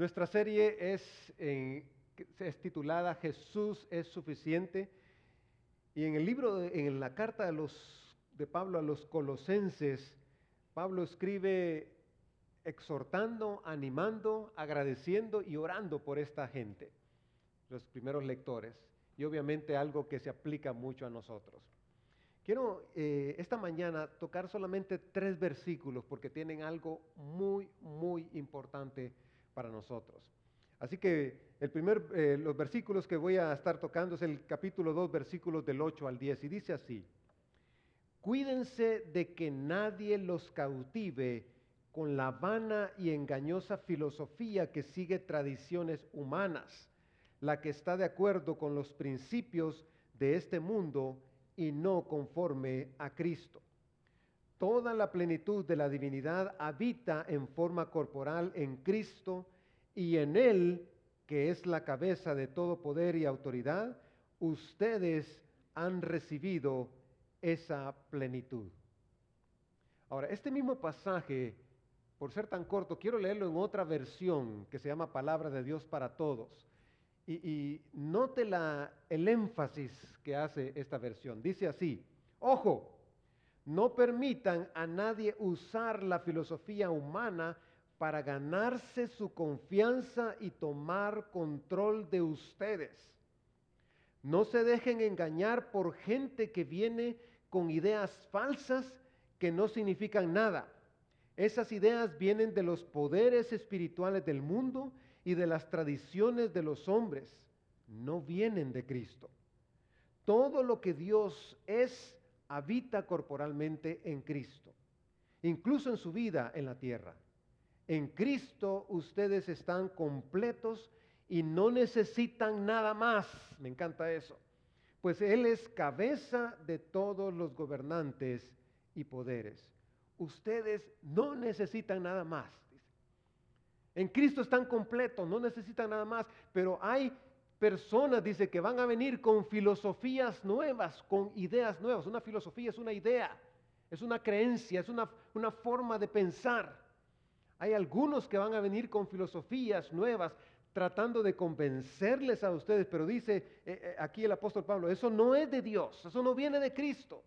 Nuestra serie es, titulada Jesús es suficiente y en el libro, en la carta de Pablo a los colosenses, Pablo escribe exhortando, animando, agradeciendo y orando por esta gente, los primeros lectores, y obviamente algo que se aplica mucho a nosotros. Quiero eh, esta mañana tocar solamente tres versículos porque tienen algo muy, muy importante para nosotros. Así que el primer, eh, los versículos que voy a estar tocando es el capítulo 2, versículos del 8 al 10, y dice así, cuídense de que nadie los cautive con la vana y engañosa filosofía que sigue tradiciones humanas, la que está de acuerdo con los principios de este mundo y no conforme a Cristo. Toda la plenitud de la divinidad habita en forma corporal en Cristo y en Él, que es la cabeza de todo poder y autoridad, ustedes han recibido esa plenitud. Ahora, este mismo pasaje, por ser tan corto, quiero leerlo en otra versión que se llama Palabra de Dios para Todos. Y, y note la, el énfasis que hace esta versión. Dice así, ojo, no permitan a nadie usar la filosofía humana para ganarse su confianza y tomar control de ustedes. No se dejen engañar por gente que viene con ideas falsas que no significan nada. Esas ideas vienen de los poderes espirituales del mundo y de las tradiciones de los hombres. No vienen de Cristo. Todo lo que Dios es habita corporalmente en Cristo, incluso en su vida en la tierra. En Cristo ustedes están completos y no necesitan nada más. Me encanta eso. Pues Él es cabeza de todos los gobernantes y poderes. Ustedes no necesitan nada más. En Cristo están completos, no necesitan nada más. Pero hay personas, dice, que van a venir con filosofías nuevas, con ideas nuevas. Una filosofía es una idea, es una creencia, es una, una forma de pensar. Hay algunos que van a venir con filosofías nuevas tratando de convencerles a ustedes, pero dice eh, eh, aquí el apóstol Pablo, eso no es de Dios, eso no viene de Cristo.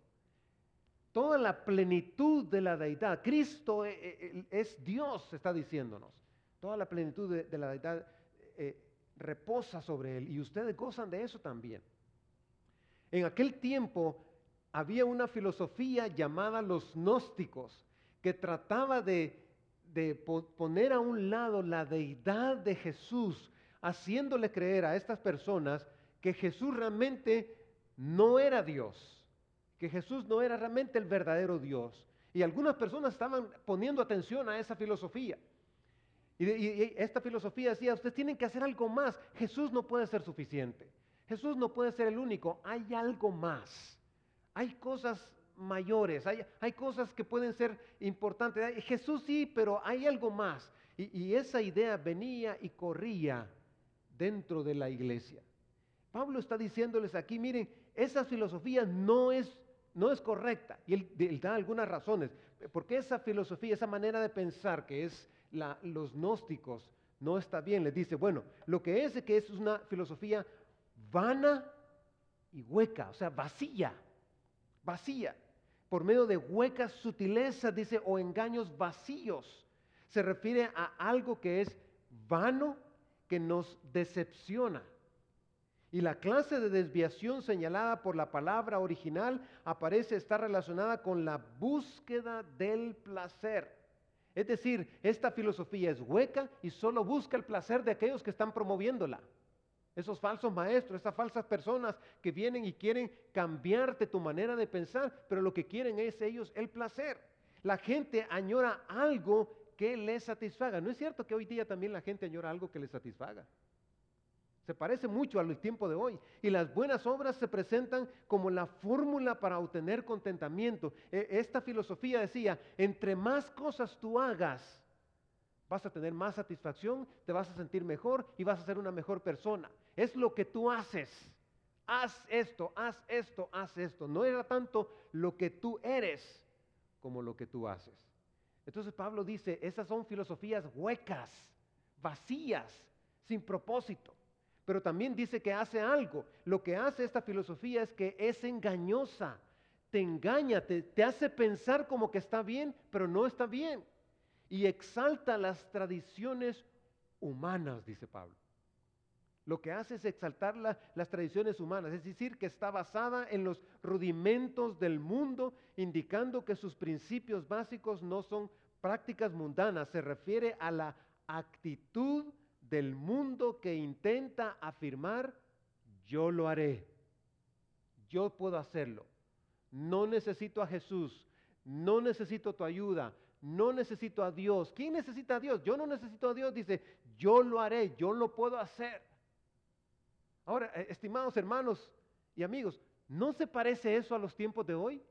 Toda la plenitud de la deidad, Cristo eh, es Dios, está diciéndonos. Toda la plenitud de, de la deidad reposa sobre él y ustedes gozan de eso también. En aquel tiempo había una filosofía llamada los gnósticos que trataba de, de po- poner a un lado la deidad de Jesús, haciéndole creer a estas personas que Jesús realmente no era Dios, que Jesús no era realmente el verdadero Dios. Y algunas personas estaban poniendo atención a esa filosofía. Y, esta filosofía decía, ustedes tienen que hacer algo más. Jesús no puede ser suficiente. Jesús no puede ser el único. Hay algo más. Hay cosas mayores, hay, cosas que pueden ser importantes. Jesús sí, pero hay algo más. Y, esa idea venía y corría dentro de la iglesia. Pablo está diciéndoles aquí, miren, esa filosofía no es, no es correcta. Y él da algunas razones. Porque esa filosofía, esa manera de pensar que es los gnósticos, no está bien. Les dice, bueno, lo que es es que es una filosofía vana y hueca, o sea, vacía, vacía. Por medio de huecas sutilezas, dice, o engaños vacíos. Se refiere a algo que es vano, que nos decepciona. Y la clase de desviación señalada por la palabra original aparece estar relacionada con la búsqueda del placer. Es decir, esta filosofía es hueca y solo busca el placer de aquellos que están promoviéndola. Esos falsos maestros, esas falsas personas que vienen y quieren cambiarte tu manera de pensar, pero lo que quieren es ellos el placer. La gente añora algo que les satisfaga. ¿No es cierto que hoy día también la gente añora algo que les satisfaga? Se parece mucho al tiempo de hoy. Y las buenas obras se presentan como la fórmula para obtener contentamiento. E- Esta filosofía decía, entre más cosas tú hagas, vas a tener más satisfacción, te vas a sentir mejor y vas a ser una mejor persona. Es lo que tú haces. Haz esto, haz esto, haz esto. No era tanto lo que tú eres como lo que tú haces. Entonces Pablo dice, esas son filosofías huecas, vacías, sin propósito. Pero también dice que hace algo. Lo que hace esta filosofía es que es engañosa, te engaña, te, te hace pensar como que está bien, pero no está bien. Y exalta las tradiciones humanas, dice Pablo. Lo que hace es exaltar las tradiciones humanas, es decir, que está basada en los rudimentos del mundo, indicando que sus principios básicos no son prácticas mundanas, se refiere a la actitud del mundo que intenta afirmar, yo lo haré, yo puedo hacerlo, no necesito a Jesús, no necesito tu ayuda, no necesito a Dios. ¿Quién necesita a Dios? Yo no necesito a Dios, dice, yo lo haré, yo lo puedo hacer. Ahora, eh, estimados hermanos y amigos, ¿no se parece eso a los tiempos de hoy?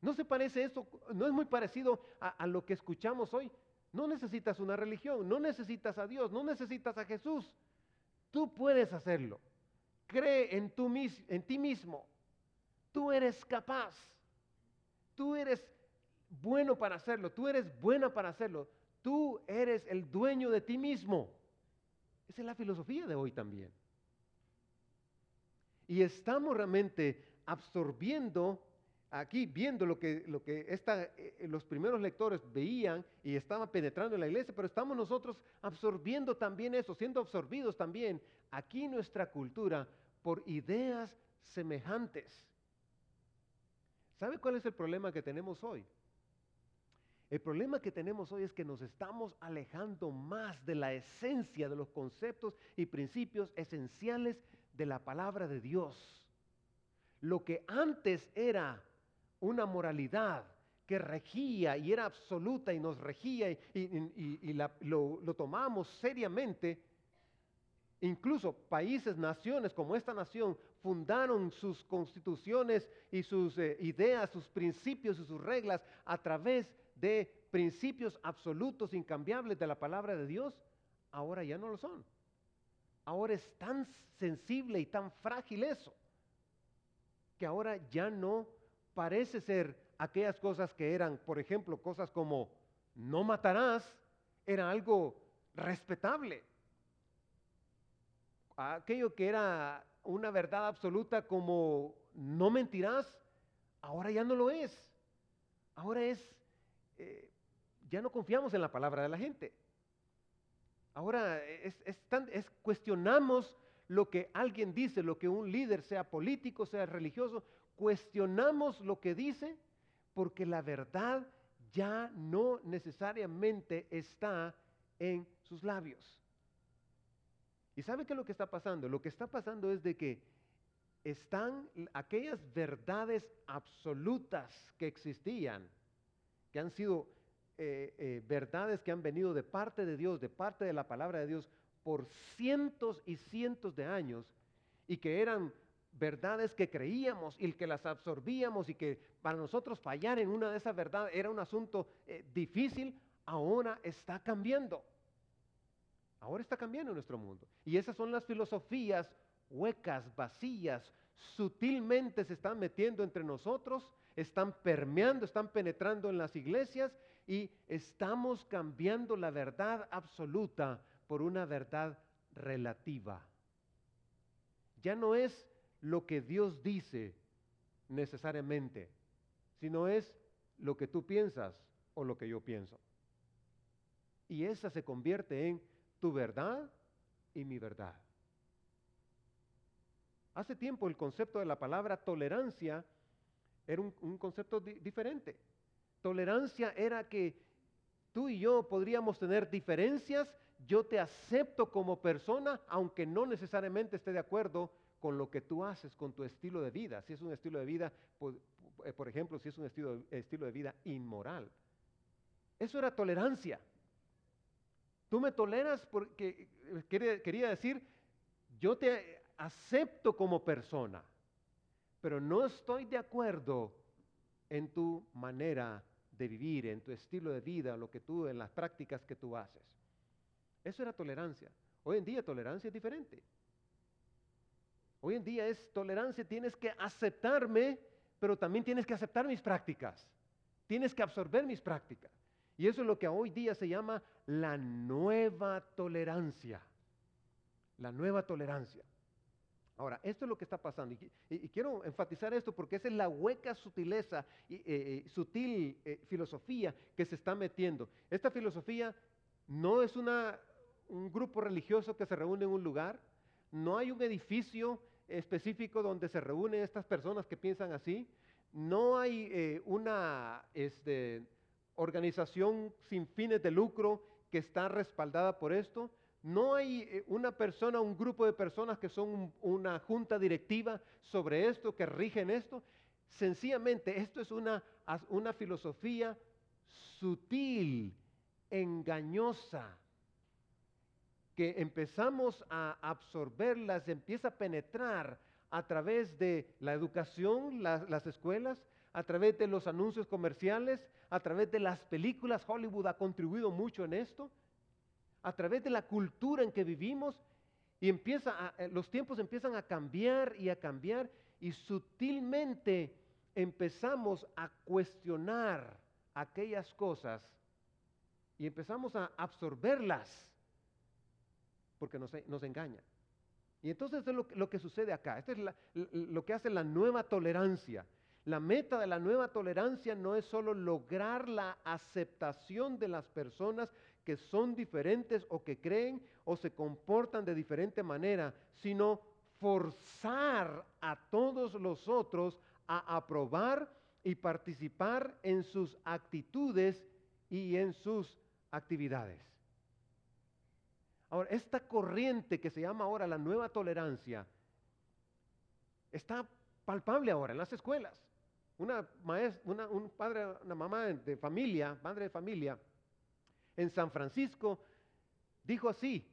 ¿No se parece eso? ¿No es muy parecido a, lo que escuchamos hoy? No necesitas una religión, no necesitas a Dios, no necesitas a Jesús. Tú puedes hacerlo. Cree en, en ti mismo. Tú eres capaz. Tú eres bueno para hacerlo. Tú eres buena para hacerlo. Tú eres el dueño de ti mismo. Esa es la filosofía de hoy también. Y estamos realmente absorbiendo aquí, viendo lo que, eh, los primeros lectores veían y estaban penetrando en la iglesia, pero estamos nosotros absorbiendo también eso, siendo absorbidos también aquí nuestra cultura por ideas semejantes. ¿Sabe cuál es el problema que tenemos hoy? El problema que tenemos hoy es que nos estamos alejando más de la esencia de los conceptos y principios esenciales de la palabra de Dios. Lo que antes era una moralidad que regía y era absoluta y nos regía y, lo, tomamos seriamente, incluso países, naciones como esta nación fundaron sus constituciones y sus eh, ideas, sus principios y sus reglas a través de principios absolutos, incambiables de la palabra de Dios, ahora ya no lo son. Ahora es tan sensible y tan frágil eso, que ahora ya no parece ser aquellas cosas que eran, por ejemplo, cosas como no matarás, era algo respetable. Aquello que era una verdad absoluta como no mentirás, ahora ya no lo es. Ahora es, eh, ya no confiamos en la palabra de la gente. Ahora es, es, cuestionamos lo que alguien dice, lo que un líder, sea político, sea religioso, cuestionamos lo que dice porque la verdad ya no necesariamente está en sus labios. ¿Y sabe qué es lo que está pasando? Lo que está pasando es de que están aquellas verdades absolutas que existían, que han sido eh, eh, verdades que han venido de parte de Dios, de parte de la palabra de Dios, por cientos y cientos de años, y que eran verdades que creíamos y que las absorbíamos y que para nosotros fallar en una de esas verdades era un asunto eh, difícil, ahora está cambiando. Ahora está cambiando nuestro mundo. Y esas son las filosofías huecas, vacías, sutilmente se están metiendo entre nosotros, están permeando, están penetrando en las iglesias y estamos cambiando la verdad absoluta por una verdad relativa. Ya no es lo que Dios dice necesariamente, sino es lo que tú piensas o lo que yo pienso. Y esa se convierte en tu verdad y mi verdad. Hace tiempo el concepto de la palabra tolerancia era un, concepto diferente. Tolerancia era que tú y yo podríamos tener diferencias, yo te acepto como persona, aunque no necesariamente esté de acuerdo con lo que tú haces, con tu estilo de vida. Si es un estilo de vida, por, eh, por ejemplo, si es un estilo, estilo de vida inmoral. Eso era tolerancia. Tú me toleras porque eh, quería decir, yo te acepto como persona, pero no estoy de acuerdo en tu manera de vivir, en tu estilo de vida, lo que tú, en las prácticas que tú haces. Eso era tolerancia. Hoy en día tolerancia es diferente. Hoy en día es tolerancia, tienes que aceptarme, pero también tienes que aceptar mis prácticas. Tienes que absorber mis prácticas. Y eso es lo que hoy día se llama la nueva tolerancia. La nueva tolerancia. Ahora, esto es lo que está pasando. Y, quiero enfatizar esto porque esa es la hueca sutileza y eh, eh, sutil eh, filosofía que se está metiendo. Esta filosofía no es una, un grupo religioso que se reúne en un lugar, no hay un edificio específico donde se reúnen estas personas que piensan así, no hay una este, organización sin fines de lucro que está respaldada por esto, no hay eh, una persona, un grupo de personas que son una junta directiva sobre esto, que rigen esto. Sencillamente, esto es una, una filosofía sutil, engañosa, que empezamos a absorberlas, empieza a penetrar a través de la educación, las escuelas, a través de los anuncios comerciales, a través de las películas. Hollywood ha contribuido mucho en esto a través de la cultura en que vivimos y empieza eh, los tiempos empiezan a cambiar y a cambiar y sutilmente empezamos a cuestionar aquellas cosas y empezamos a absorberlas porque nos, nos engañan. Y entonces es lo, lo, que sucede acá. Esto es lo que hace la nueva tolerancia. La meta de la nueva tolerancia no es solo lograr la aceptación de las personas, que son diferentes o que creen o se comportan de diferente manera, sino forzar a todos los otros a aprobar y participar en sus actitudes y en sus actividades. Ahora, esta corriente que se llama ahora la nueva tolerancia está palpable ahora en las escuelas. Una maestra, un padre, una mamá de familia, madre de familia, en San Francisco, dijo así,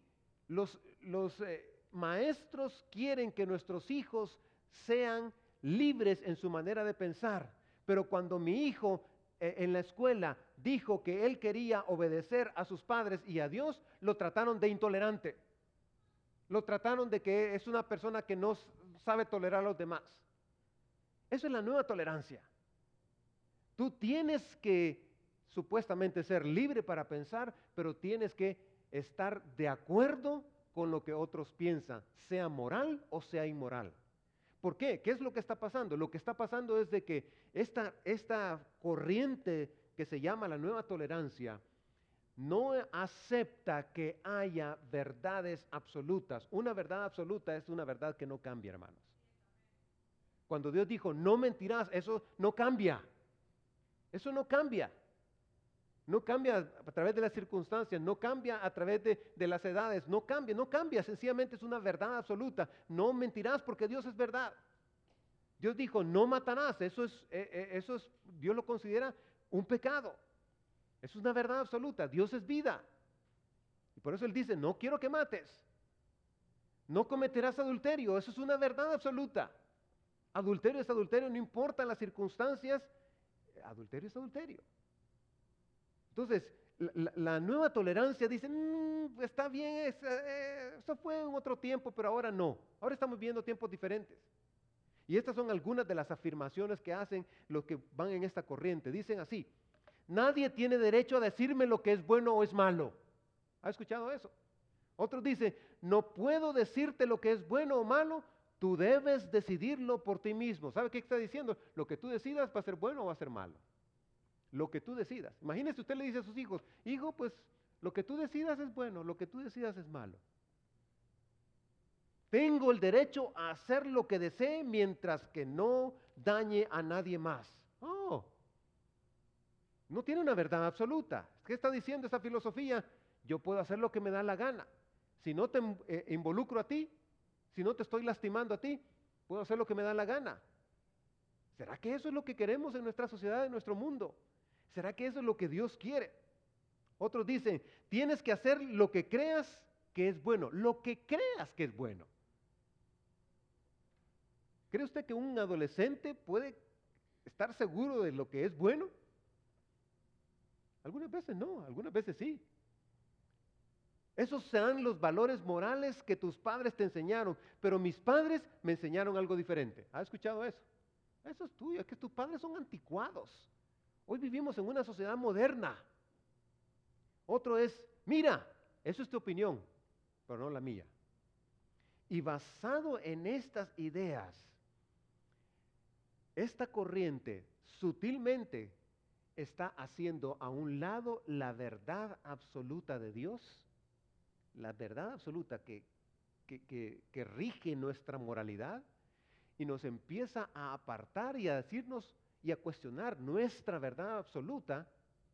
los, los eh, maestros quieren que nuestros hijos sean libres en su manera de pensar, pero cuando mi hijo eh, en la escuela dijo que él quería obedecer a sus padres y a Dios, lo trataron de intolerante. Lo trataron de que es una persona que no sabe tolerar a los demás. Eso es la nueva tolerancia. Tú tienes que supuestamente ser libre para pensar, pero tienes que estar de acuerdo con lo que otros piensan, sea moral o sea inmoral. ¿Por qué? ¿Qué es lo que está pasando? Lo que está pasando es de que esta, esta corriente que se llama la nueva tolerancia no acepta que haya verdades absolutas. Una verdad absoluta es una verdad que no cambia, hermanos. Cuando Dios dijo, no mentirás, eso no cambia. Eso no cambia. No cambia a través de las circunstancias, no cambia a través de, las edades, no cambia, no cambia, sencillamente es una verdad absoluta. No mentirás porque Dios es verdad. Dios dijo, no matarás, eso es, eh, eh, eso es, Dios lo considera un pecado. Es una verdad absoluta, Dios es vida. Y por eso Él dice, no quiero que mates. No cometerás adulterio, eso es una verdad absoluta. Adulterio es adulterio, no importa las circunstancias, adulterio es adulterio. Entonces, la, nueva tolerancia dice, mm, está bien, eh, eso fue en otro tiempo, pero ahora no. Ahora estamos viendo tiempos diferentes. Y estas son algunas de las afirmaciones que hacen los que van en esta corriente. Dicen así, nadie tiene derecho a decirme lo que es bueno o es malo. ¿Ha escuchado eso? Otros dicen, no puedo decirte lo que es bueno o malo, tú debes decidirlo por ti mismo. ¿Sabe qué está diciendo? Lo que tú decidas va a ser bueno o va a ser malo. Lo que tú decidas. Imagínese, usted le dice a sus hijos, hijo, pues lo que tú decidas es bueno, lo que tú decidas es malo. Tengo el derecho a hacer lo que desee mientras que no dañe a nadie más. Oh, no tiene una verdad absoluta. ¿Qué está diciendo esta filosofía? Yo puedo hacer lo que me da la gana. Si no te eh, involucro a ti, si no te estoy lastimando a ti, puedo hacer lo que me da la gana. ¿Será que eso es lo que queremos en nuestra sociedad, en nuestro mundo? ¿Será que eso es lo que Dios quiere? Otros dicen, tienes que hacer lo que creas que es bueno, lo que creas que es bueno. ¿Cree usted que un adolescente puede estar seguro de lo que es bueno? Algunas veces no, algunas veces sí. Esos serán los valores morales que tus padres te enseñaron, pero mis padres me enseñaron algo diferente. ¿Ha escuchado eso? Eso es tuyo, es que tus padres son anticuados. Hoy vivimos en una sociedad moderna. Otro es, mira, eso es tu opinión, pero no la mía. Y basado en estas ideas, esta corriente sutilmente está haciendo a un lado la verdad absoluta de Dios, la verdad absoluta que, que, rige nuestra moralidad, y nos empieza a apartar y a decirnos y a cuestionar nuestra verdad absoluta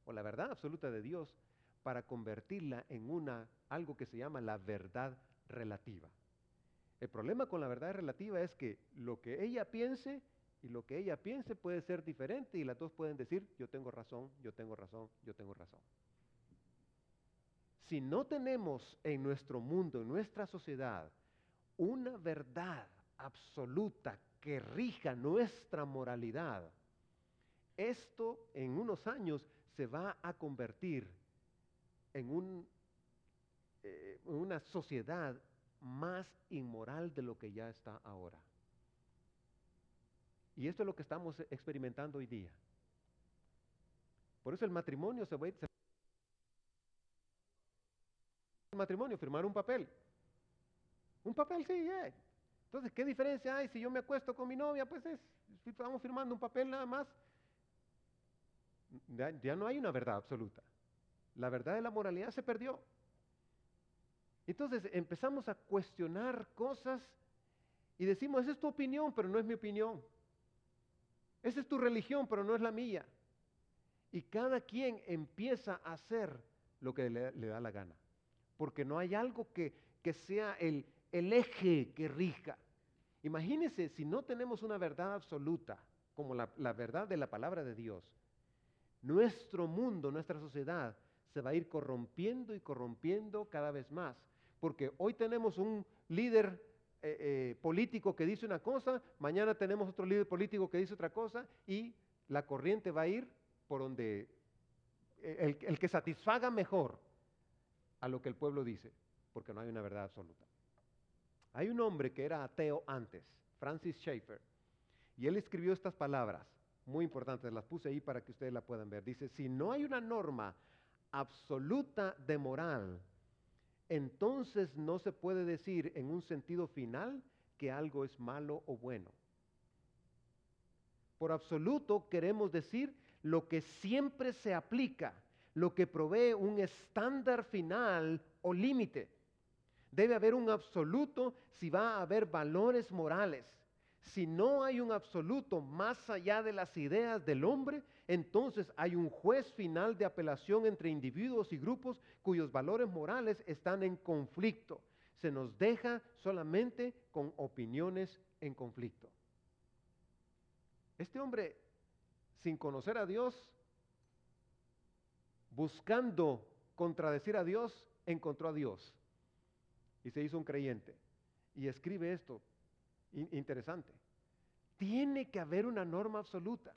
o la verdad absoluta de Dios para convertirla en una algo que se llama la verdad relativa. El problema con la verdad relativa es que lo que ella piense y lo que ella piense puede ser diferente y las dos pueden decir, yo tengo razón, yo tengo razón, yo tengo razón. Si no tenemos en nuestro mundo, en nuestra sociedad, una verdad absoluta que rija nuestra moralidad, esto en unos años se va a convertir en eh, una sociedad más inmoral de lo que ya está ahora. Y esto es lo que estamos experimentando hoy día. Por eso el matrimonio se va a ir... El matrimonio, firmar un papel. Un papel, sí. Entonces, ¿qué diferencia hay si yo me acuesto con mi novia? Pues es, estamos firmando un papel nada más. ya no hay una verdad absoluta. La verdad de la moralidad se perdió. Entonces empezamos a cuestionar cosas y decimos, esa es tu opinión, pero no es mi opinión. Esa es tu religión, pero no es la mía. Y cada quien empieza a hacer lo que le, da la gana. Porque no hay algo que, sea el, eje que rija. Imagínense si no tenemos una verdad absoluta, como la, la verdad de la palabra de Dios, nuestro mundo, nuestra sociedad, se va a ir corrompiendo y corrompiendo cada vez más. Porque hoy tenemos un líder eh, eh, político que dice una cosa, mañana tenemos otro líder político que dice otra cosa y la corriente va a ir por donde eh, el, el que satisfaga mejor a lo que el pueblo dice, porque no hay una verdad absoluta. Hay un hombre que era ateo antes, Francis Schaeffer, y él escribió estas palabras, muy importantes, las puse ahí para que ustedes la puedan ver. Dice, si no hay una norma absoluta de moral, entonces no se puede decir en un sentido final que algo es malo o bueno. Por absoluto queremos decir lo que siempre se aplica, lo que provee un estándar final o límite. Debe haber un absoluto si va a haber valores morales. Si no hay un absoluto más allá de las ideas del hombre, entonces hay un juez final de apelación entre individuos y grupos cuyos valores morales están en conflicto. Se nos deja solamente con opiniones en conflicto. Este hombre, sin conocer a Dios, buscando contradecir a Dios, encontró a Dios y se hizo un creyente. Y escribe esto, interesante. Tiene que haber una norma absoluta.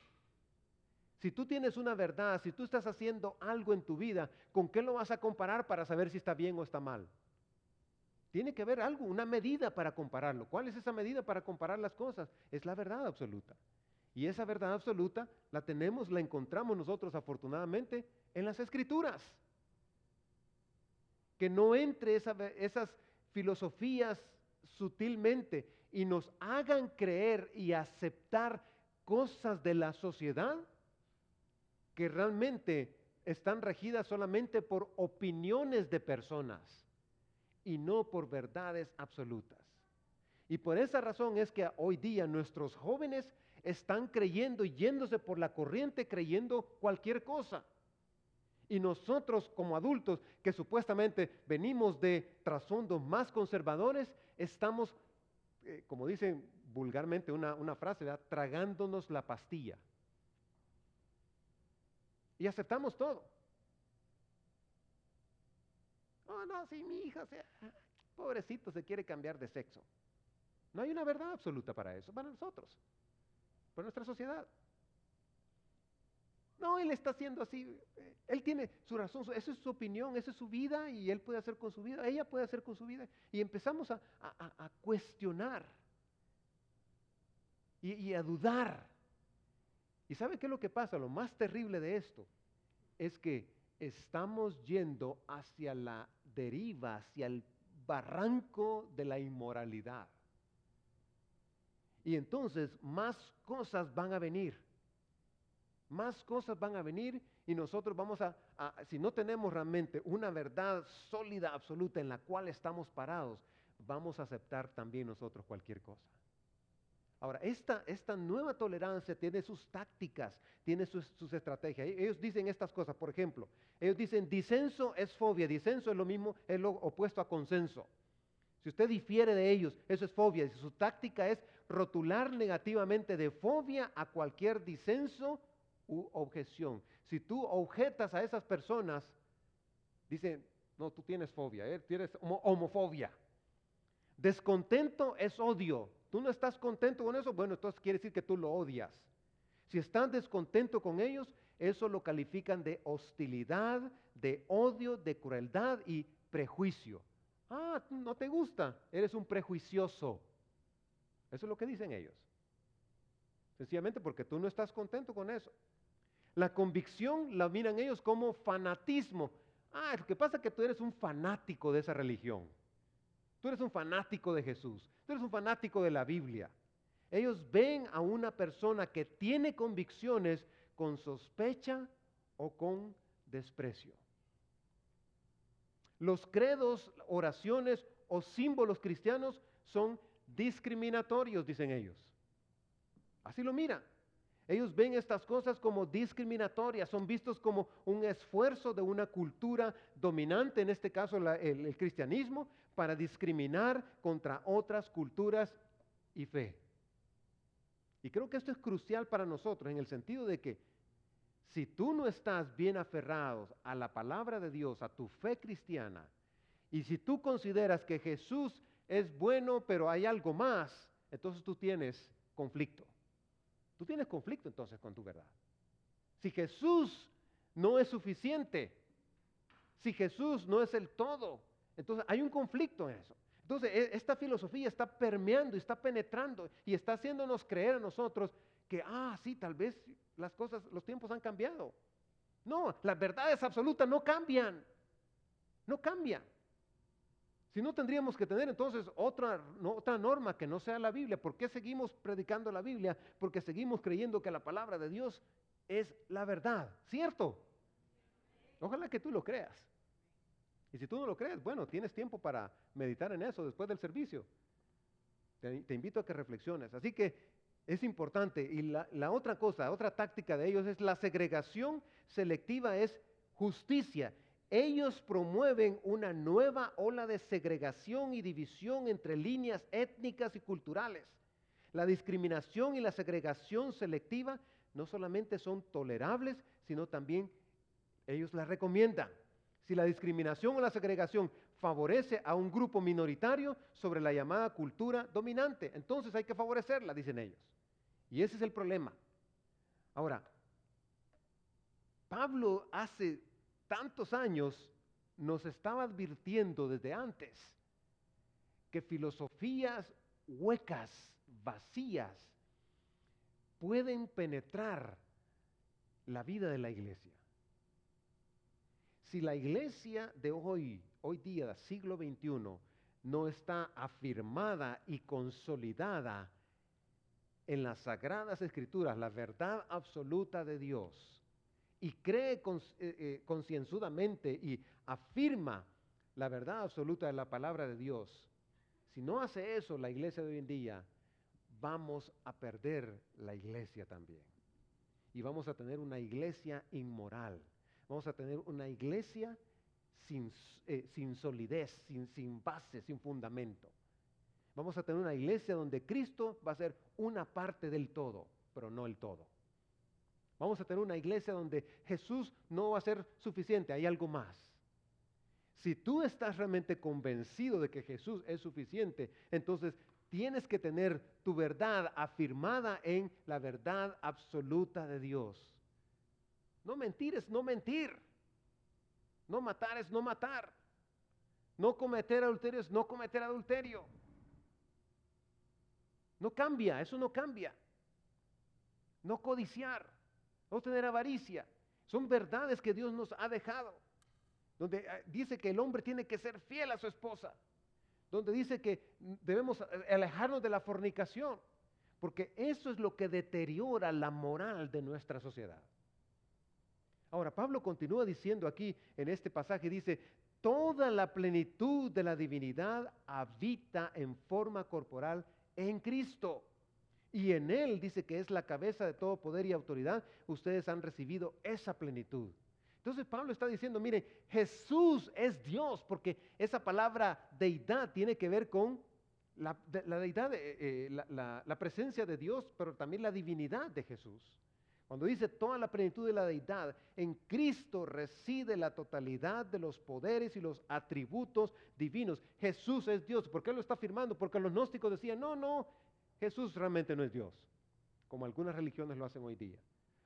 Si tú tienes una verdad, si tú estás haciendo algo en tu vida, ¿con qué lo vas a comparar para saber si está bien o está mal? Tiene que haber algo, una medida para compararlo. ¿Cuál es esa medida para comparar las cosas? Es la verdad absoluta. Y esa verdad absoluta la tenemos, la encontramos nosotros afortunadamente en las escrituras. Que no entre esas filosofías sutilmente y nos hagan creer y aceptar cosas de la sociedad que realmente están regidas solamente por opiniones de personas y no por verdades absolutas. Y por esa razón es que hoy día nuestros jóvenes están creyendo y yéndose por la corriente creyendo cualquier cosa. Y nosotros como adultos que supuestamente venimos de trasfondos más conservadores, estamos, eh, como dicen vulgarmente una, una frase, tragándonos la pastilla. Y aceptamos todo. Oh, no, si mi hija, sea, pobrecito, se quiere cambiar de sexo. No hay una verdad absoluta para eso, para nosotros, para nuestra sociedad. No, él está haciendo así. Él tiene su razón, esa es su opinión, esa es su vida y él puede hacer con su vida, ella puede hacer con su vida. Y empezamos a, cuestionar y a dudar ¿Y sabe qué es lo que pasa? Lo más terrible de esto es que estamos yendo hacia la deriva, hacia el barranco de la inmoralidad. Y entonces más cosas van a venir. Más cosas van a venir y nosotros vamos a, si no tenemos realmente una verdad sólida, absoluta en la cual estamos parados, vamos a aceptar también nosotros cualquier cosa. Ahora, esta, esta nueva tolerancia tiene sus tácticas, tiene sus, sus, estrategias. E-, ellos dicen estas cosas, por ejemplo, ellos dicen disenso es fobia, disenso es lo mismo, es lo opuesto a consenso. Si usted difiere de ellos, eso es fobia. Su táctica es rotular negativamente de fobia a cualquier disenso objeción. Si tú objetas a esas personas, dicen, no, tú tienes fobia, ¿eh? tienes homofobia. Descontento es odio. Tú no estás contento con eso, bueno, entonces quiere decir que tú lo odias. Si estás descontento con ellos, eso lo califican de hostilidad, de odio, de crueldad y prejuicio. Ah, no te gusta, eres un prejuicioso. Eso es lo que dicen ellos. Sencillamente porque tú no estás contento con eso. La convicción la miran ellos como fanatismo. Ah, lo que pasa es que tú eres un fanático de esa religión. Tú eres un fanático de Jesús. Tú eres un fanático de la Biblia. Ellos ven a una persona que tiene convicciones con sospecha o con desprecio. Los credos, oraciones o símbolos cristianos son discriminatorios, dicen ellos. Así lo miran. Ellos ven estas cosas como discriminatorias, son vistos como un esfuerzo de una cultura dominante, en este caso el, el cristianismo, para discriminar contra otras culturas y fe. Y creo que esto es crucial para nosotros en el sentido de que si tú no estás bien aferrado a la palabra de Dios, a tu fe cristiana, y si tú consideras que Jesús es bueno, pero hay algo más, entonces tú tienes conflicto. Tú tienes conflicto entonces con tu verdad. Si Jesús no es suficiente, si Jesús no es el todo, entonces hay un conflicto en eso. Entonces e, esta filosofía está permeando, está penetrando y está haciéndonos creer a nosotros que, ah, sí, tal vez las cosas, los tiempos han cambiado. No, las verdades absolutas no cambian. No cambian. Si no tendríamos que tener entonces otra, otra norma que no sea la Biblia. ¿Por qué seguimos predicando la Biblia? Porque seguimos creyendo que la palabra de Dios es la verdad, ¿cierto? Ojalá que tú lo creas. Y si tú no lo crees, bueno, tienes tiempo para meditar en eso después del servicio. Te, invito a que reflexiones. Así que es importante. Y la, la otra cosa, otra táctica de ellos es la segregación selectiva, es justicia. Ellos promueven una nueva ola de segregación y división entre líneas étnicas y culturales. La discriminación y la segregación selectiva no solamente son tolerables, sino también ellos la recomiendan. Si la discriminación o la segregación favorece a un grupo minoritario sobre la llamada cultura dominante, entonces hay que favorecerla, dicen ellos. Y ese es el problema. Ahora, Pablo hace tantos años nos estaba advirtiendo desde antes que filosofías huecas, vacías, pueden penetrar la vida de la iglesia. Si la iglesia de hoy, hoy día, siglo XXI, no está afirmada y consolidada en las sagradas escrituras, la verdad absoluta de Dios, y cree eh, eh, concienzudamente y afirma la verdad absoluta de la palabra de Dios, si no hace eso la iglesia de hoy en día, vamos a perder la iglesia también. Y vamos a tener una iglesia inmoral. Vamos a tener una iglesia sin, eh, sin solidez, sin, sin base, sin fundamento. Vamos a tener una iglesia donde Cristo va a ser una parte del todo, pero no el todo. Vamos a tener una iglesia donde Jesús no va a ser suficiente, hay algo más. Si tú estás realmente convencido de que Jesús es suficiente, entonces tienes que tener tu verdad afirmada en la verdad absoluta de Dios. No mentir es no mentir. No matar es no matar. No cometer adulterio es no cometer adulterio. No cambia, eso no cambia. No codiciar no tener avaricia, Son verdades que Dios nos ha dejado. Donde eh, dice que el hombre tiene que ser fiel a su esposa. Donde dice que debemos eh, alejarnos de la fornicación. Porque eso es lo que deteriora la moral de nuestra sociedad. Ahora, Pablo continúa diciendo aquí en este pasaje, dice, toda la plenitud de la divinidad habita en forma corporal en Cristo. Y en Él dice que es la cabeza de todo poder y autoridad. Ustedes han recibido esa plenitud. Entonces Pablo está diciendo, mire, Jesús es Dios, porque esa palabra deidad tiene que ver con la, deidad, eh, eh, la presencia de Dios, pero también la divinidad de Jesús. Cuando dice toda la plenitud de la deidad, en Cristo reside la totalidad de los poderes y los atributos divinos. Jesús es Dios. ¿Por qué lo está afirmando? Porque los gnósticos decían, no, no, Jesús realmente no es Dios, como algunas religiones lo hacen hoy día,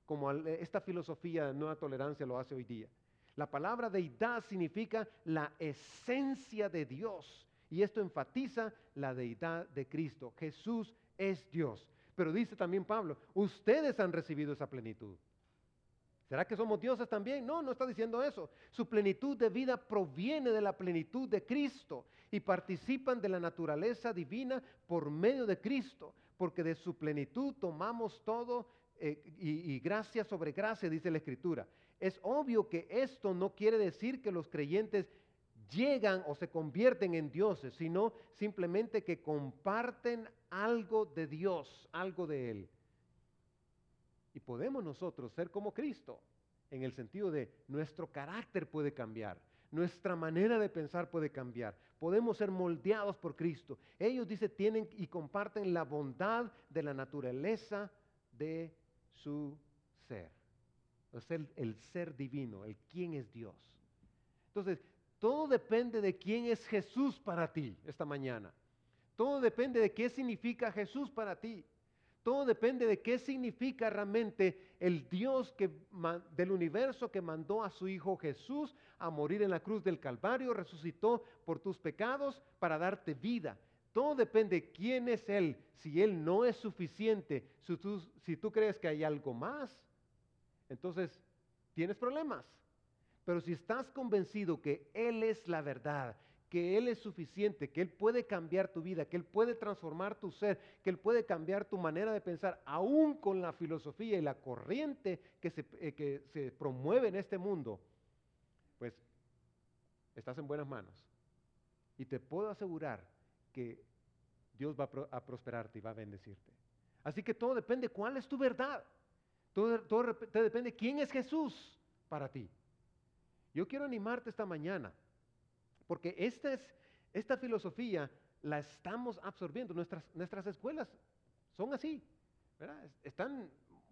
como esta filosofía de nueva tolerancia lo hace hoy día. La palabra deidad significa la esencia de Dios y esto enfatiza la deidad de Cristo. Jesús es Dios. Pero dice también Pablo, ustedes han recibido esa plenitud. ¿Será que somos dioses también? No, no está diciendo eso. Su plenitud de vida proviene de la plenitud de Cristo y participan de la naturaleza divina por medio de Cristo, porque de su plenitud tomamos todo eh, y, y gracia sobre gracia, dice la Escritura. Es obvio que esto no quiere decir que los creyentes llegan o se convierten en dioses, sino simplemente que comparten algo de Dios, algo de Él. Y podemos nosotros ser como Cristo, en el sentido de nuestro carácter puede cambiar, nuestra manera de pensar puede cambiar, podemos ser moldeados por Cristo. Ellos, dice, tienen y comparten la bondad de la naturaleza de su ser. Es el, el ser divino, el quién es Dios. Entonces, todo depende de quién es Jesús para ti esta mañana. Todo depende de qué significa Jesús para ti. Todo depende de qué significa realmente el Dios del universo que mandó a su Hijo Jesús a morir en la cruz del Calvario, resucitó por tus pecados para darte vida. Todo depende de quién es Él. Si Él no es suficiente, si tú, si tú crees que hay algo más, entonces tienes problemas. Pero si estás convencido que Él es la verdad, que Él es suficiente, que Él puede cambiar tu vida, que Él puede transformar tu ser, que Él puede cambiar tu manera de pensar, aún con la filosofía y la corriente que se, eh, que se promueve en este mundo, pues estás en buenas manos. Y te puedo asegurar que Dios va a prosperarte y va a bendecirte. Así que todo depende cuál es tu verdad. Todo, todo depende quién es Jesús para ti. Yo quiero animarte esta mañana, porque esta, es, esta filosofía la estamos absorbiendo. Nuestras, nuestras escuelas son así, están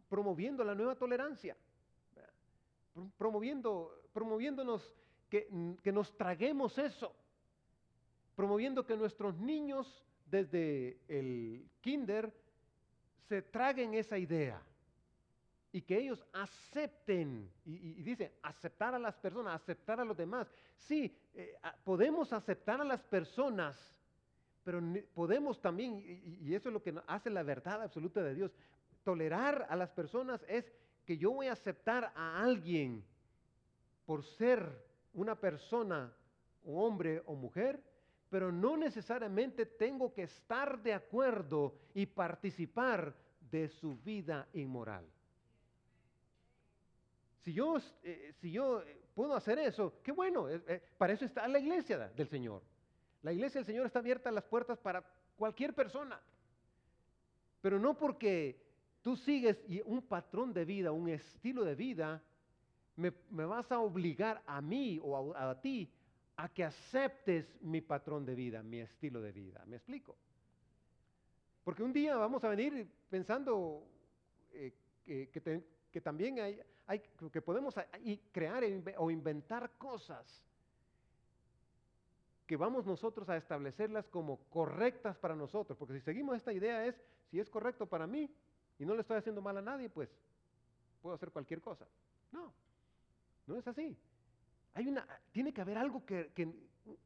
promoviendo la nueva tolerancia, promoviendo, promoviéndonos que, que nos traguemos eso, promoviendo que nuestros niños desde el kinder se traguen esa idea y que ellos acepten, y, dice, aceptar a las personas, aceptar a los demás. Sí, eh, podemos aceptar a las personas, pero podemos también, y, eso es lo que hace la verdad absoluta de Dios, tolerar a las personas es que yo voy a aceptar a alguien por ser una persona, hombre o mujer, pero no necesariamente tengo que estar de acuerdo y participar de su vida inmoral. Si yo, eh, eh, puedo hacer eso, qué bueno, eh, para eso está la iglesia del Señor. La iglesia del Señor está abierta las puertas para cualquier persona. Pero no porque tú sigues un patrón de vida, un estilo de vida, me, vas a obligar a mí o a, ti a que aceptes mi patrón de vida, mi estilo de vida. ¿Me explico? Porque un día vamos a venir pensando que también hay, hay, que podemos crear o inventar cosas que vamos nosotros a establecerlas como correctas para nosotros. Porque si seguimos esta idea es, si es correcto para mí y no le estoy haciendo mal a nadie, pues puedo hacer cualquier cosa. No, no es así. Hay una, tiene que haber algo que,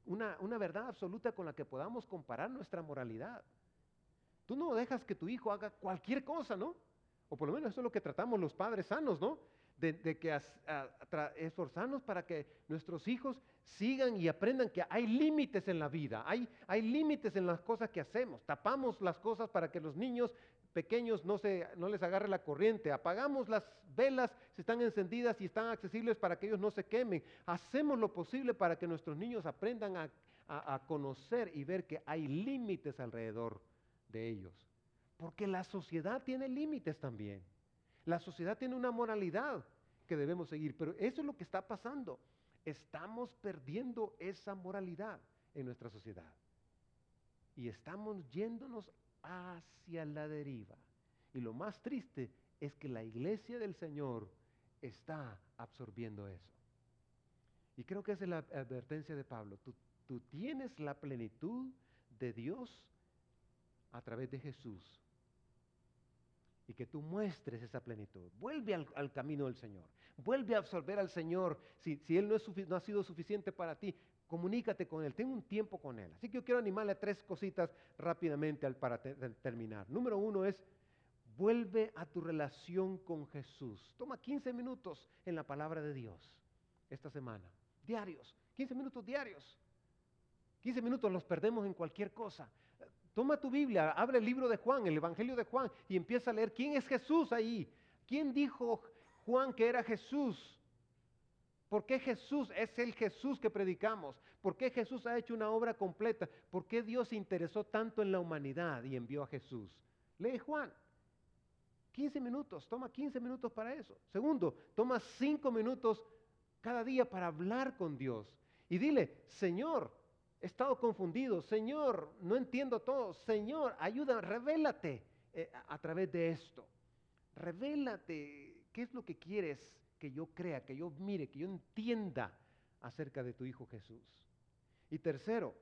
una, una verdad absoluta con la que podamos comparar nuestra moralidad. Tú no dejas que tu hijo haga cualquier cosa, ¿no? O por lo menos eso es lo que tratamos los padres sanos, ¿no? De, que esforzarnos para que nuestros hijos sigan y aprendan que hay límites en la vida, hay, hay límites en las cosas que hacemos. Tapamos las cosas para que los niños pequeños no, se, no les agarre la corriente. Apagamos las velas si están encendidas y están accesibles para que ellos no se quemen. Hacemos lo posible para que nuestros niños aprendan a, a conocer y ver que hay límites alrededor de ellos. Porque la sociedad tiene límites también. La sociedad tiene una moralidad debemos seguir, pero eso es lo que está pasando. Estamos perdiendo esa moralidad en nuestra sociedad. Y estamos yéndonos hacia la deriva. Y lo más triste es que la iglesia del Señor está absorbiendo eso. Y creo que esa es la advertencia de Pablo. Tú tienes la plenitud de Dios a través de Jesús y que tú muestres esa plenitud. Vuelve al, camino del Señor. Vuelve a absorber al Señor. Si, Él no, ha sido suficiente para ti, comunícate con Él. Ten un tiempo con Él. Así que yo quiero animarle a tres cositas rápidamente para terminar. Número uno es, vuelve a tu relación con Jesús. Toma 15 minutos en la palabra de Dios esta semana. Diarios. 15 minutos diarios. 15 minutos los perdemos en cualquier cosa. Toma tu Biblia, abre el libro de Juan, el Evangelio de Juan, y empieza a leer quién es Jesús ahí. ¿Quién dijo Juan que era Jesús? ¿Por qué Jesús es el Jesús que predicamos? ¿Por qué Jesús ha hecho una obra completa? ¿Por qué Dios se interesó tanto en la humanidad y envió a Jesús? Lee Juan. 15 minutos, toma 15 minutos para eso. Segundo, toma 5 minutos cada día para hablar con Dios. Y dile, Señor, he estado confundido, Señor, no entiendo todo, Señor, ayuda, revélate eh, a, través de esto. Revélate qué es lo que quieres que yo crea, que yo mire, que yo entienda acerca de tu Hijo Jesús. Y tercero,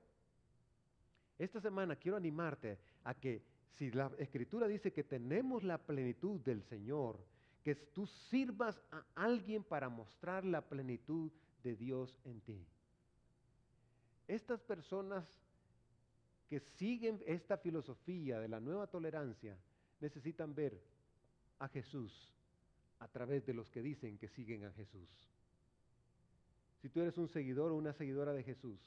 esta semana quiero animarte a que si la escritura dice que tenemos la plenitud del Señor, que tú sirvas a alguien para mostrar la plenitud de Dios en ti. Estas personas que siguen esta filosofía de la nueva tolerancia necesitan ver a Jesús a través de los que dicen que siguen a Jesús. Si tú eres un seguidor o una seguidora de Jesús,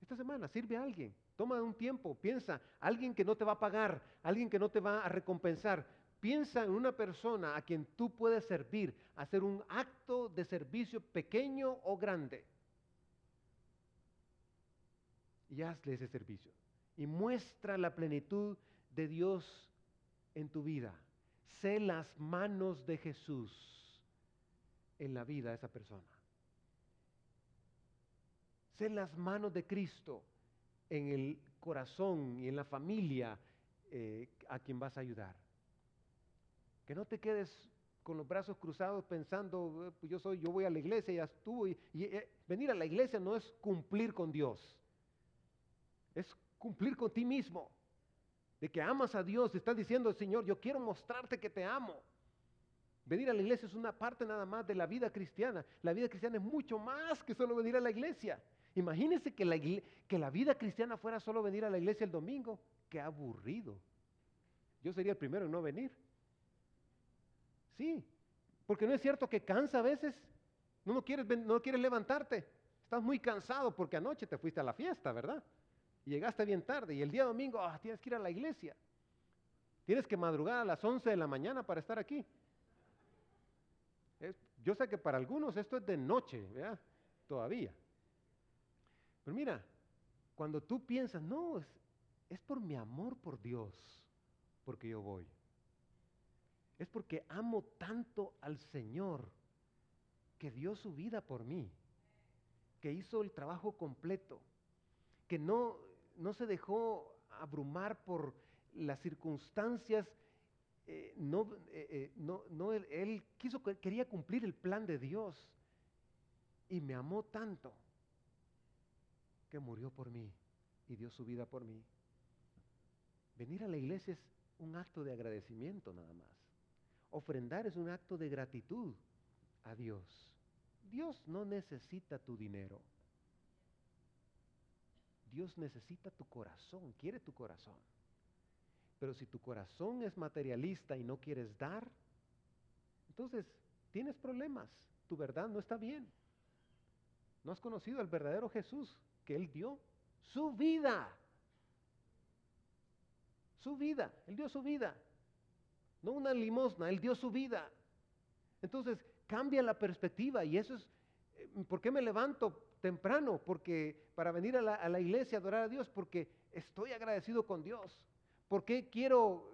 esta semana sirve a alguien, toma un tiempo, piensa, alguien que no te va a pagar, alguien que no te va a recompensar. Piensa en una persona a quien tú puedes servir, hacer un acto de servicio pequeño o grande y hazle ese servicio. Y muestra la plenitud de Dios en tu vida. Sé las manos de Jesús en la vida de esa persona. Sé las manos de Cristo en el corazón y en la familia eh, a quien vas a ayudar. Que no te quedes con los brazos cruzados pensando, eh, pues yo soy, yo voy a la iglesia, ya estuvo. Y, eh, venir a la iglesia no es cumplir con Dios es cumplir con ti mismo. De que amas a Dios, estás diciendo, Señor, yo quiero mostrarte que te amo. Venir a la iglesia es una parte nada más de la vida cristiana. La vida cristiana es mucho más que solo venir a la iglesia. Imagínense que la, que la vida cristiana fuera solo venir a la iglesia el domingo. Qué aburrido. Yo sería el primero en no venir. Sí, porque no es cierto que cansa a veces. No, quieres, no quieres levantarte. Estás muy cansado porque anoche te fuiste a la fiesta, ¿verdad? Llegaste bien tarde y el día domingo ah, tienes que ir a la iglesia. Tienes que madrugar a las 11 de la mañana para estar aquí. yo sé que para algunos esto es de noche, ¿verdad? Todavía. Pero mira, cuando tú piensas, no, es, es por mi amor por Dios, porque yo voy. Es porque amo tanto al Señor que dio su vida por mí, que hizo el trabajo completo, que no, no se dejó abrumar por las circunstancias, eh, no, eh, eh, no, no él, él, quiso, quería cumplir el plan de Dios y me amó tanto que murió por mí y dio su vida por mí. Venir a la iglesia es un acto de agradecimiento nada más. Ofrendar es un acto de gratitud a Dios. Dios no necesita tu dinero. Dios necesita tu corazón, quiere tu corazón. Pero si tu corazón es materialista y no quieres dar, entonces tienes problemas, tu verdad no está bien. No has conocido al verdadero Jesús que Él dio su vida. Su vida, Él dio su vida. No una limosna, Él dio su vida. Entonces cambia la perspectiva y eso es, eh, ¿por qué me levanto temprano? Porque para venir a la, iglesia a adorar a Dios, porque estoy agradecido con Dios. ¿Por qué quiero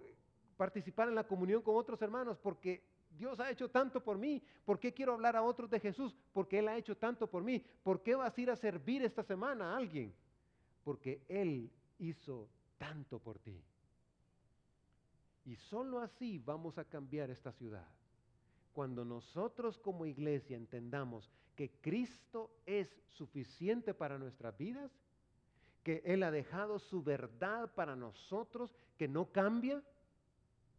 participar en la comunión con otros hermanos? Porque Dios ha hecho tanto por mí. ¿Por qué quiero hablar a otros de Jesús? Porque Él ha hecho tanto por mí. ¿Por qué vas a ir a servir esta semana a alguien? Porque Él hizo tanto por ti. Y solo así vamos a cambiar esta ciudad. Cuando nosotros como iglesia entendamos que Cristo es suficiente para nuestras vidas, que Él ha dejado su verdad para nosotros, que no cambia,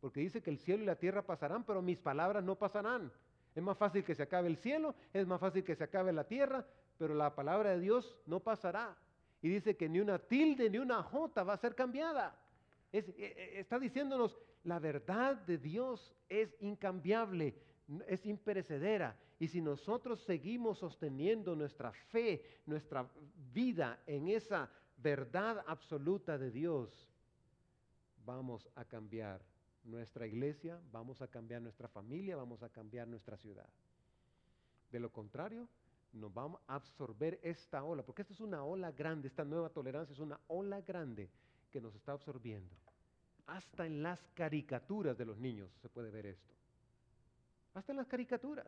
porque dice que el cielo y la tierra pasarán, pero mis palabras no pasarán. Es más fácil que se acabe el cielo, es más fácil que se acabe la tierra, pero la palabra de Dios no pasará. Y dice que ni una tilde ni una jota va a ser cambiada. Eh, eh, está diciéndonos, la verdad de Dios es incambiable, es imperecedera. Y si nosotros seguimos sosteniendo nuestra fe, nuestra vida en esa verdad absoluta de Dios, vamos a cambiar nuestra iglesia, vamos a cambiar nuestra familia, vamos a cambiar nuestra ciudad. De lo contrario, nos vamos a absorber esta ola, porque esta es una ola grande, esta nueva tolerancia es una ola grande que nos está absorbiendo. Hasta en las caricaturas de los niños se puede ver esto. Hasta en las caricaturas,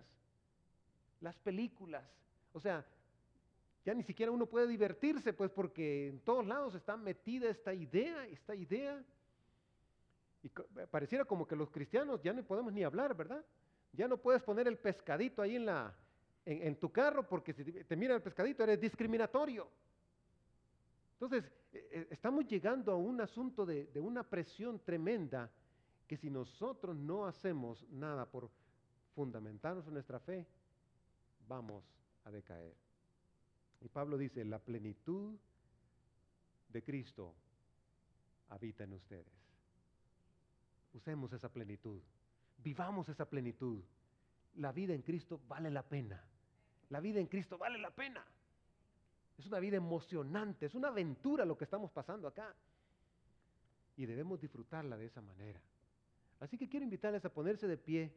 las películas. O sea, ya ni siquiera uno puede divertirse, pues porque en todos lados está metida esta idea, esta idea y eh, pareciera como que los cristianos ya no podemos ni hablar, ¿verdad? Ya no puedes poner el pescadito ahí en, la, en, tu carro porque si te mira el pescadito eres discriminatorio. Entonces, eh, eh, estamos llegando a un asunto de, de una presión tremenda que si nosotros no hacemos nada por fundamentarnos en nuestra fe, vamos a decaer. Y Pablo dice, la plenitud de Cristo habita en ustedes. Usemos esa plenitud. Vivamos esa plenitud. La vida en Cristo vale la pena. La vida en Cristo vale la pena. Es una vida emocionante, es una aventura lo que estamos pasando acá. Y debemos disfrutarla de esa manera. Así que quiero invitarles a ponerse de pie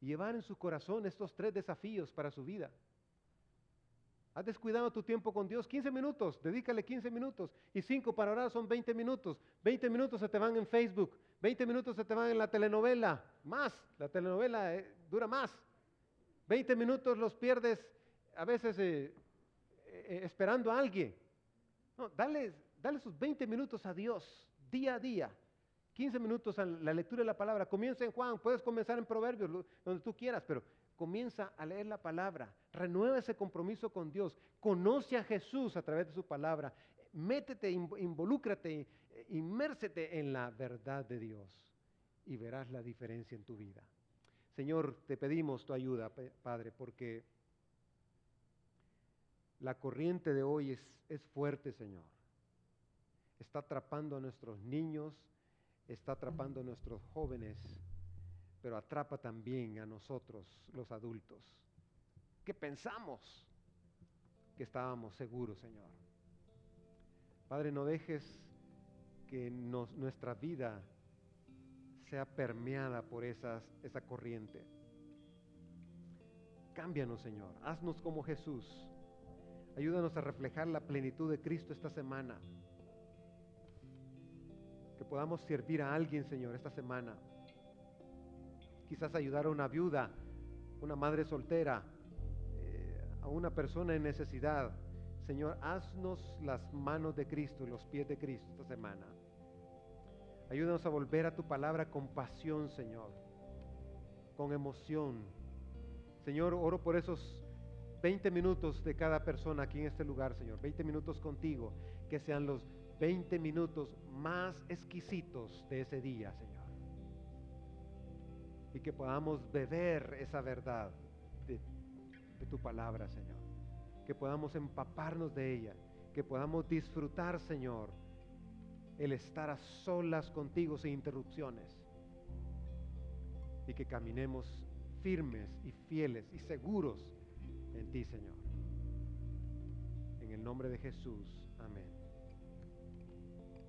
llevar en su corazón estos tres desafíos para su vida. Has descuidado tu tiempo con Dios, 15 minutos, dedícale 15 minutos. Y 5 para orar son 20 minutos. 20 minutos se te van en Facebook, 20 minutos se te van en la telenovela, más, la telenovela eh, dura más. 20 minutos los pierdes a veces eh, eh, esperando a alguien. No, dale, dale sus 20 minutos a Dios, día a día. 15 minutos a la lectura de la palabra. Comienza en Juan, puedes comenzar en Proverbios, donde tú quieras, pero comienza a leer la palabra, renueva ese compromiso con Dios, conoce a Jesús a través de su palabra, métete, involúcrate, inmércete en la verdad de Dios y verás la diferencia en tu vida. Señor, te pedimos tu ayuda, Padre, porque la corriente de hoy es, es fuerte, Señor. Está atrapando a nuestros niños, está atrapando a nuestros jóvenes pero atrapa también a nosotros, los adultos, que pensamos que estábamos seguros, Señor. Padre, no dejes que nuestra vida sea permeada por esas, esa corriente. Cámbianos, Señor. Haznos como Jesús. Ayúdanos a reflejar la plenitud de Cristo esta semana. Que podamos servir a alguien, Señor, esta semana quizás ayudar a una viuda, una madre soltera, eh, a una persona en necesidad. Señor, haznos las manos de Cristo y los pies de Cristo esta semana. Ayúdanos a volver a tu palabra con pasión, Señor, con emoción. Señor, oro por esos 20 minutos de cada persona aquí en este lugar, Señor. 20 minutos contigo, que sean los 20 minutos más exquisitos de ese día, Señor y que podamos beber esa verdad de, tu palabra, Señor. Que podamos empaparnos de ella, que podamos disfrutar, Señor, el estar a solas contigo sin interrupciones y que caminemos firmes y fieles y seguros en ti, Señor. En el nombre de Jesús.